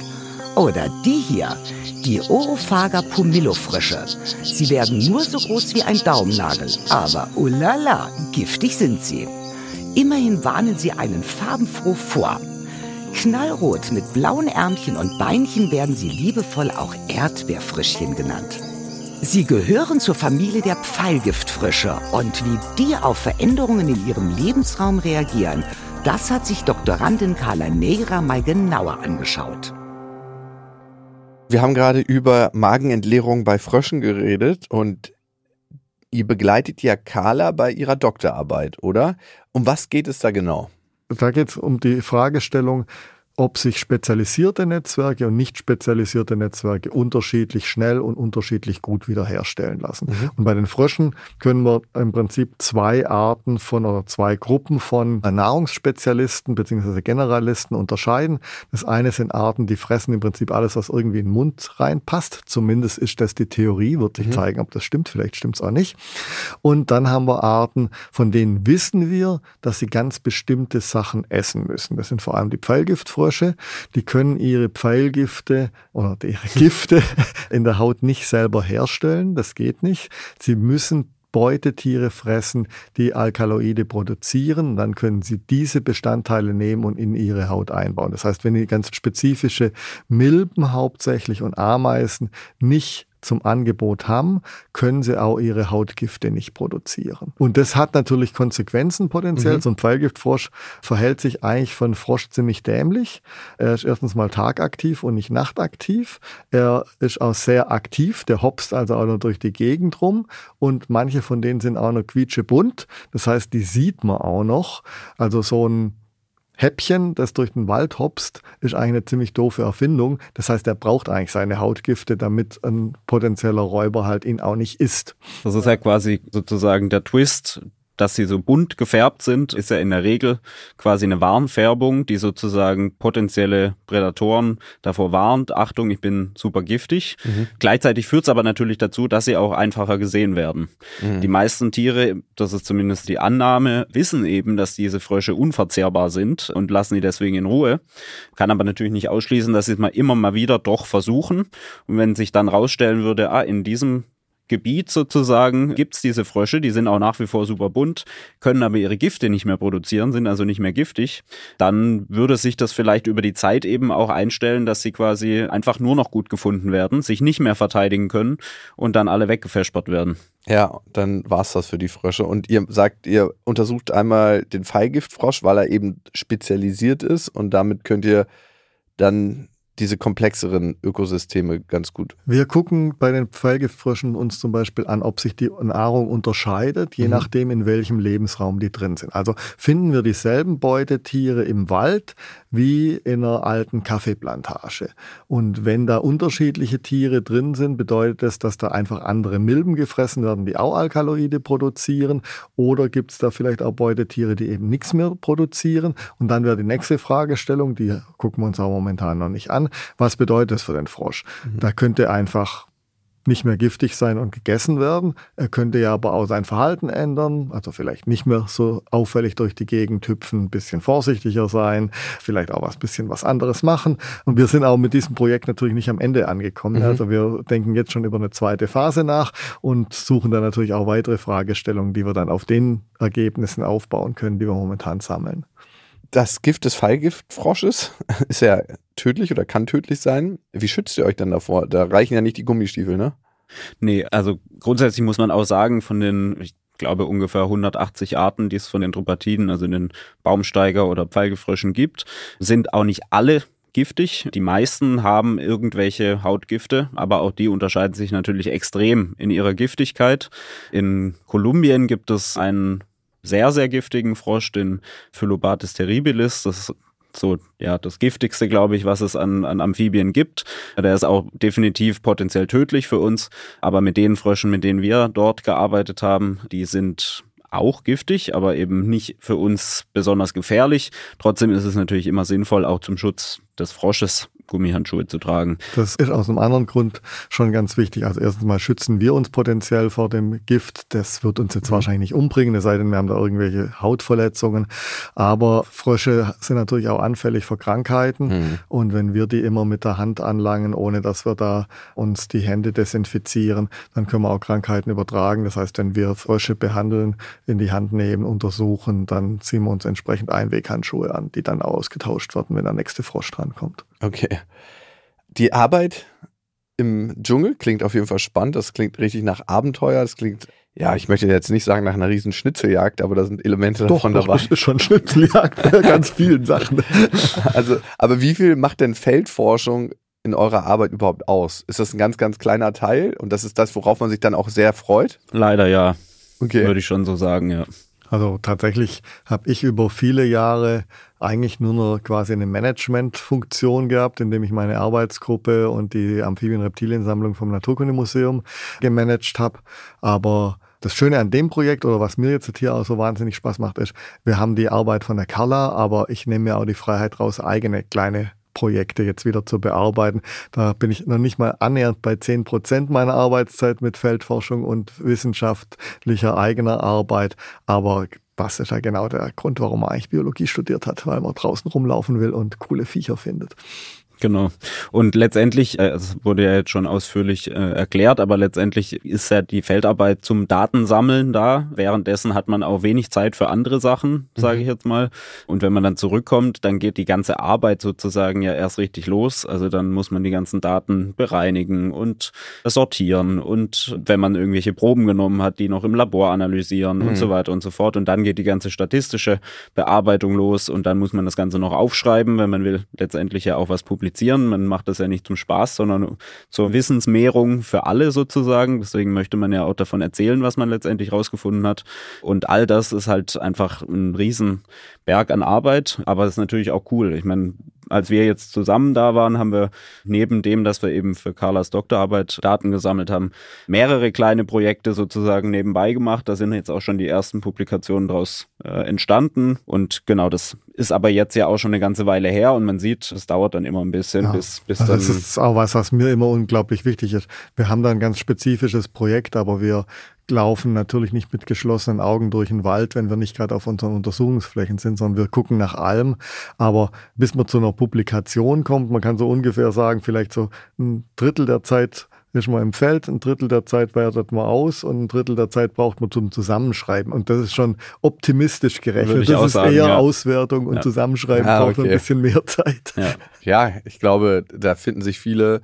Oder die hier, die Orophaga pumillofrische. Sie werden nur so groß wie ein Daumennagel, aber ulala, giftig sind sie. Immerhin warnen sie einen farbenfroh vor. Knallrot mit blauen Ärmchen und Beinchen werden sie liebevoll auch Erdbeerfrischchen genannt. Sie gehören zur Familie der Pfeilgiftfrische und wie die auf Veränderungen in ihrem Lebensraum reagieren, das hat sich Doktorandin Carla Negra mal genauer angeschaut. Wir haben gerade über Magenentleerung bei Fröschen geredet und ihr begleitet ja Carla bei ihrer Doktorarbeit, oder? Um was geht es da genau? Da geht es um die Fragestellung, ob sich spezialisierte Netzwerke und nicht spezialisierte Netzwerke unterschiedlich schnell und unterschiedlich gut wiederherstellen lassen. Mhm. Und bei den Fröschen können wir im Prinzip zwei Arten von oder zwei Gruppen von Nahrungsspezialisten bzw. Generalisten unterscheiden. Das eine sind Arten, die fressen im Prinzip alles, was irgendwie in den Mund reinpasst. Zumindest ist das die Theorie, wird sich mhm. zeigen, ob das stimmt. Vielleicht stimmt es auch nicht. Und dann haben wir Arten, von denen wissen wir, dass sie ganz bestimmte Sachen essen müssen. Das sind vor allem die Pfeilgiftfrösche Frösche, die können ihre Pfeilgifte oder ihre (laughs) Gifte in der Haut nicht selber herstellen. Das geht nicht. Sie müssen Beutetiere fressen, die Alkaloide produzieren. Dann können sie diese Bestandteile nehmen und in ihre Haut einbauen. Das heißt, wenn die ganz spezifische Milben hauptsächlich und Ameisen nicht zum Angebot haben, können sie auch ihre Hautgifte nicht produzieren. Und das hat natürlich Konsequenzen potenziell. Mhm. So ein Pfeilgiftfrosch verhält sich eigentlich von Frosch ziemlich dämlich. Er ist erstens mal tagaktiv und nicht nachtaktiv. Er ist auch sehr aktiv. Der hopst also auch noch durch die Gegend rum. Und manche von denen sind auch noch quietschebunt. Das heißt, die sieht man auch noch. Also so ein Häppchen, das durch den Wald hopst, ist eigentlich eine ziemlich doofe Erfindung. Das heißt, er braucht eigentlich seine Hautgifte, damit ein potenzieller Räuber halt ihn auch nicht isst. Das ist ja quasi sozusagen der Twist, dass sie so bunt gefärbt sind, ist ja in der Regel quasi eine Warnfärbung, die sozusagen potenzielle Prädatoren davor warnt, Achtung, ich bin super giftig. Mhm. Gleichzeitig führt es aber natürlich dazu, dass sie auch einfacher gesehen werden. Mhm. Die meisten Tiere, das ist zumindest die Annahme, wissen eben, dass diese Frösche unverzehrbar sind und lassen die deswegen in Ruhe. Kann aber natürlich nicht ausschließen, dass sie es mal immer mal wieder doch versuchen. Und wenn sich dann rausstellen würde, ah, in diesem Gebiet sozusagen gibt's diese Frösche, die sind auch nach wie vor super bunt, können aber ihre Gifte nicht mehr produzieren, sind also nicht mehr giftig, dann würde sich das vielleicht über die Zeit eben auch einstellen, dass sie quasi einfach nur noch gut gefunden werden, sich nicht mehr verteidigen können und dann alle weggefespert werden. Ja, dann war's das für die Frösche. Und ihr sagt, ihr untersucht einmal den Pfeilgiftfrosch, weil er eben spezialisiert ist und damit könnt ihr dann diese komplexeren Ökosysteme ganz gut. Wir gucken bei den Pfeilgiftfröschen uns zum Beispiel an, ob sich die Nahrung unterscheidet, je mhm. nachdem, in welchem Lebensraum die drin sind. Also finden wir dieselben Beutetiere im Wald wie in einer alten Kaffeeplantage. Und wenn da unterschiedliche Tiere drin sind, bedeutet das, dass da einfach andere Milben gefressen werden, die auch Alkaloide produzieren. Oder gibt es da vielleicht auch Beutetiere, die eben nichts mehr produzieren? Und dann wäre die nächste Fragestellung, die gucken wir uns auch momentan noch nicht an was bedeutet das für den Frosch? Mhm. Da könnte einfach nicht mehr giftig sein und gegessen werden. Er könnte ja aber auch sein Verhalten ändern, also vielleicht nicht mehr so auffällig durch die Gegend hüpfen, ein bisschen vorsichtiger sein, vielleicht auch was bisschen was anderes machen. Und wir sind auch mit diesem Projekt natürlich nicht am Ende angekommen. Mhm. Also wir denken jetzt schon über eine zweite Phase nach und suchen dann natürlich auch weitere Fragestellungen, die wir dann auf den Ergebnissen aufbauen können, die wir momentan sammeln das Gift des Fallgiftfrosches (laughs) ist ja tödlich oder kann tödlich sein. Wie schützt ihr euch dann davor? Da reichen ja nicht die Gummistiefel, ne? Nee, also grundsätzlich muss man auch sagen, von den, ich glaube, ungefähr 180 Arten, die es von den Tropatiden, also den Baumsteiger oder Pfeilgefröschen gibt, sind auch nicht alle giftig. Die meisten haben irgendwelche Hautgifte, aber auch die unterscheiden sich natürlich extrem in ihrer Giftigkeit. In Kolumbien gibt es einen sehr, sehr giftigen Frosch, den Phyllobates terribilis. Das so ja das giftigste, glaube ich, was es an, an Amphibien gibt. Der ist auch definitiv potenziell tödlich für uns. Aber mit den Fröschen, mit denen wir dort gearbeitet haben, die sind auch giftig, aber eben nicht für uns besonders gefährlich. Trotzdem ist es natürlich immer sinnvoll, auch zum Schutz des Frosches Gummihandschuhe zu tragen. Das ist aus einem anderen Grund schon ganz wichtig. Also erstens mal schützen wir uns potenziell vor dem Gift. Das wird uns jetzt mhm. wahrscheinlich nicht umbringen, es sei denn, wir haben da irgendwelche Hautverletzungen. Aber Frösche sind natürlich auch anfällig für Krankheiten. Mhm. Und wenn wir die immer mit der Hand anlangen, ohne dass wir da uns die Hände desinfizieren, dann können wir auch Krankheiten übertragen. Das heißt, wenn wir Frösche behandeln, in die Hand nehmen, untersuchen, dann ziehen wir uns entsprechend Einweghandschuhe an, die dann ausgetauscht werden, wenn der nächste Frosch drankommt. Okay. Die Arbeit im Dschungel klingt auf jeden Fall spannend. Das klingt richtig nach Abenteuer. Das klingt, ja, ich möchte jetzt nicht sagen nach einer riesen Schnitzeljagd, aber da sind Elemente Doch, davon doch, dabei. Das ist schon Schnitzeljagd bei (laughs) ganz vielen Sachen. Also, aber wie viel macht denn Feldforschung in eurer Arbeit überhaupt aus? Ist das ein ganz, ganz kleiner Teil und das ist das, worauf man sich dann auch sehr freut? Leider ja. Okay. Würde ich schon so sagen, ja. Also tatsächlich habe ich über viele Jahre eigentlich nur noch quasi eine Managementfunktion gehabt, indem ich meine Arbeitsgruppe und die Amphibien-Reptiliensammlung vom Naturkundemuseum gemanagt habe. Aber das Schöne an dem Projekt oder was mir jetzt hier auch so wahnsinnig Spaß macht, ist, wir haben die Arbeit von der Carla, aber ich nehme mir auch die Freiheit raus, eigene kleine Projekte jetzt wieder zu bearbeiten. Da bin ich noch nicht mal annähernd bei 10 Prozent meiner Arbeitszeit mit Feldforschung und wissenschaftlicher eigener Arbeit. Aber das ist ja genau der Grund, warum man eigentlich Biologie studiert hat, weil man draußen rumlaufen will und coole Viecher findet. Genau. Und letztendlich, äh, es wurde ja jetzt schon ausführlich äh, erklärt, aber letztendlich ist ja die Feldarbeit zum Datensammeln da. Währenddessen hat man auch wenig Zeit für andere Sachen, sage mhm. ich jetzt mal. Und wenn man dann zurückkommt, dann geht die ganze Arbeit sozusagen ja erst richtig los. Also dann muss man die ganzen Daten bereinigen und sortieren und wenn man irgendwelche Proben genommen hat, die noch im Labor analysieren mhm. und so weiter und so fort. Und dann geht die ganze statistische Bearbeitung los und dann muss man das Ganze noch aufschreiben, wenn man will letztendlich ja auch was publizieren publizieren. Man macht das ja nicht zum Spaß, sondern zur Wissensmehrung für alle sozusagen. Deswegen möchte man ja auch davon erzählen, was man letztendlich rausgefunden hat. Und all das ist halt einfach ein Riesenberg an Arbeit, aber es ist natürlich auch cool. Ich meine, als wir jetzt zusammen da waren, haben wir neben dem, dass wir eben für Carlas Doktorarbeit Daten gesammelt haben, mehrere kleine Projekte sozusagen nebenbei gemacht. Da sind jetzt auch schon die ersten Publikationen daraus äh, entstanden. Und genau, das ist aber jetzt ja auch schon eine ganze Weile her und man sieht, es dauert dann immer ein bisschen, ja, bis, bis also dann. Das ist auch was, was mir immer unglaublich wichtig ist. Wir haben da ein ganz spezifisches Projekt, aber wir laufen natürlich nicht mit geschlossenen Augen durch den Wald, wenn wir nicht gerade auf unseren Untersuchungsflächen sind, sondern wir gucken nach allem. Aber bis man zu einer Publikation kommt, man kann so ungefähr sagen, vielleicht so ein Drittel der Zeit ist man im Feld, ein Drittel der Zeit wertet man aus und ein Drittel der Zeit braucht man zum Zusammenschreiben. Und das ist schon optimistisch gerechnet. Das ist sagen, eher ja. Auswertung und ja. Zusammenschreiben ja, braucht okay. ein bisschen mehr Zeit. Ja. ja, ich glaube, da finden sich viele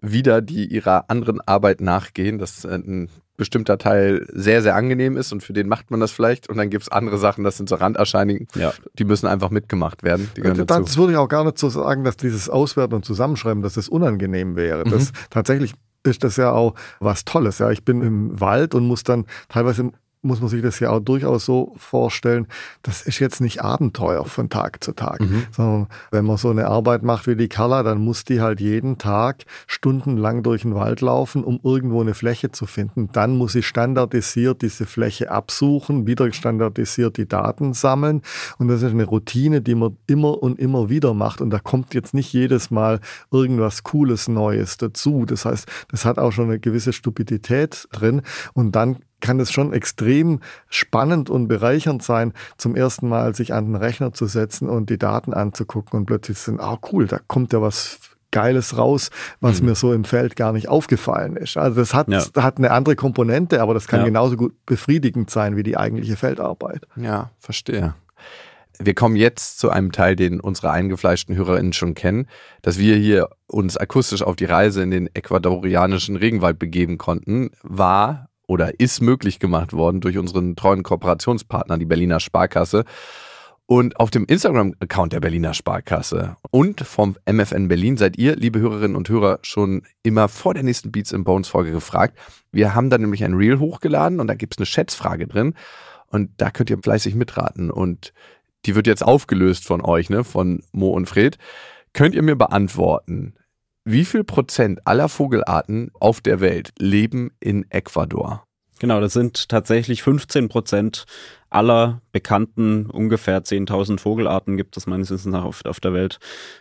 wieder, die ihrer anderen Arbeit nachgehen. Das ein bestimmter Teil sehr, sehr angenehm ist und für den macht man das vielleicht. Und dann gibt es andere Sachen, das sind so Randerscheinungen, ja. die müssen einfach mitgemacht werden. Das dazu. würde ich auch gar nicht so sagen, dass dieses Auswerten und Zusammenschreiben, dass das unangenehm wäre. Mhm. Das tatsächlich ist das ja auch was Tolles. Ja, ich bin im Wald und muss dann teilweise muss man sich das ja auch durchaus so vorstellen, das ist jetzt nicht Abenteuer von Tag zu Tag, mhm. sondern wenn man so eine Arbeit macht wie die Carla, dann muss die halt jeden Tag stundenlang durch den Wald laufen, um irgendwo eine Fläche zu finden. Dann muss sie standardisiert diese Fläche absuchen, wieder standardisiert die Daten sammeln und das ist eine Routine, die man immer und immer wieder macht und da kommt jetzt nicht jedes Mal irgendwas Cooles Neues dazu. Das heißt, das hat auch schon eine gewisse Stupidität drin und dann kann es schon extrem spannend und bereichernd sein, zum ersten Mal sich an den Rechner zu setzen und die Daten anzugucken und plötzlich sind, ah cool, da kommt ja was Geiles raus, was mhm. mir so im Feld gar nicht aufgefallen ist. Also das hat, ja. hat eine andere Komponente, aber das kann ja. genauso gut befriedigend sein wie die eigentliche Feldarbeit. Ja, verstehe. Wir kommen jetzt zu einem Teil, den unsere eingefleischten HörerInnen schon kennen, dass wir hier uns akustisch auf die Reise in den ecuadorianischen Regenwald begeben konnten, war oder ist möglich gemacht worden durch unseren treuen Kooperationspartner, die Berliner Sparkasse. Und auf dem Instagram-Account der Berliner Sparkasse und vom MFN Berlin seid ihr, liebe Hörerinnen und Hörer, schon immer vor der nächsten Beats in Bones Folge gefragt. Wir haben da nämlich ein Reel hochgeladen und da gibt es eine Schätzfrage drin. Und da könnt ihr fleißig mitraten. Und die wird jetzt aufgelöst von euch, ne, von Mo und Fred. Könnt ihr mir beantworten, wie viel Prozent aller Vogelarten auf der Welt leben in Ecuador? Genau, das sind tatsächlich 15 Prozent aller bekannten ungefähr 10.000 Vogelarten gibt es meines Wissens nach auf, auf der Welt.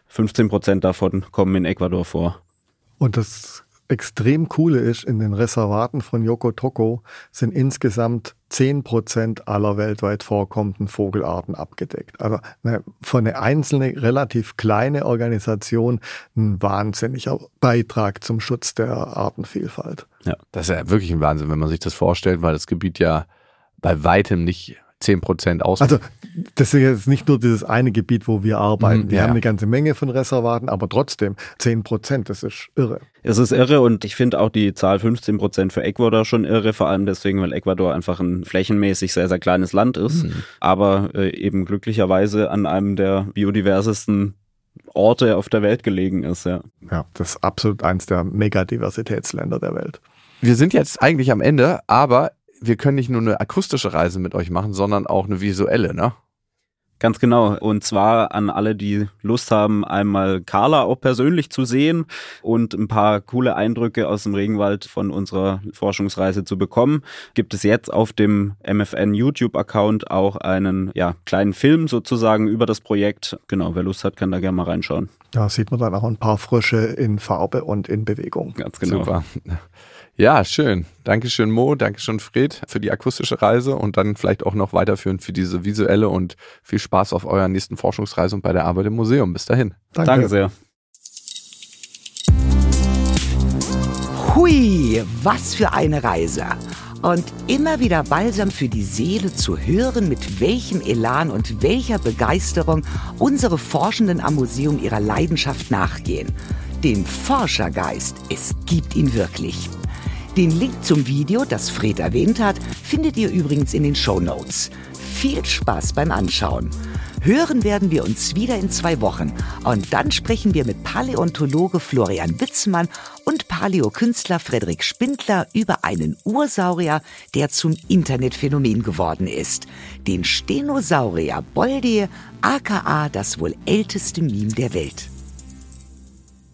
15 Prozent davon kommen in Ecuador vor. Und das extrem coole ist, in den Reservaten von Yokotoko sind insgesamt 10 Prozent aller weltweit vorkommenden Vogelarten abgedeckt. Also eine, von einer einzelnen, relativ kleine Organisation ein wahnsinniger Beitrag zum Schutz der Artenvielfalt. Ja, das ist ja wirklich ein Wahnsinn, wenn man sich das vorstellt, weil das Gebiet ja bei weitem nicht 10 Prozent aus. Also das ist jetzt nicht nur dieses eine Gebiet, wo wir arbeiten. Mhm, wir ja. haben eine ganze Menge von Reservaten, aber trotzdem 10 Prozent, das ist irre. Es ist irre und ich finde auch die Zahl 15 Prozent für Ecuador schon irre, vor allem deswegen, weil Ecuador einfach ein flächenmäßig sehr, sehr kleines Land ist, Mhm. aber äh, eben glücklicherweise an einem der biodiversesten Orte auf der Welt gelegen ist, ja. Ja, das ist absolut eins der Megadiversitätsländer der Welt. Wir sind jetzt eigentlich am Ende, aber wir können nicht nur eine akustische Reise mit euch machen, sondern auch eine visuelle, ne? Ganz genau. Und zwar an alle, die Lust haben, einmal Carla auch persönlich zu sehen und ein paar coole Eindrücke aus dem Regenwald von unserer Forschungsreise zu bekommen, gibt es jetzt auf dem MFN YouTube-Account auch einen ja, kleinen Film sozusagen über das Projekt. Genau, wer Lust hat, kann da gerne mal reinschauen. Da sieht man dann auch ein paar Frösche in Farbe und in Bewegung. Ganz genau. Super. Ja, schön. Dankeschön Mo, Dankeschön Fred für die akustische Reise und dann vielleicht auch noch weiterführend für diese visuelle und viel Spaß auf eurer nächsten Forschungsreise und bei der Arbeit im Museum. Bis dahin. Danke. Danke sehr. Hui, was für eine Reise. Und immer wieder balsam für die Seele zu hören, mit welchem Elan und welcher Begeisterung unsere Forschenden am Museum ihrer Leidenschaft nachgehen. Den Forschergeist, es gibt ihn wirklich. Den Link zum Video, das Fred erwähnt hat, findet ihr übrigens in den Show Notes. Viel Spaß beim Anschauen. Hören werden wir uns wieder in zwei Wochen und dann sprechen wir mit Paläontologe Florian Witzmann und Paläokünstler Frederik Spindler über einen Ursaurier, der zum Internetphänomen geworden ist. Den Stenosaurier Boldie, aka das wohl älteste Meme der Welt.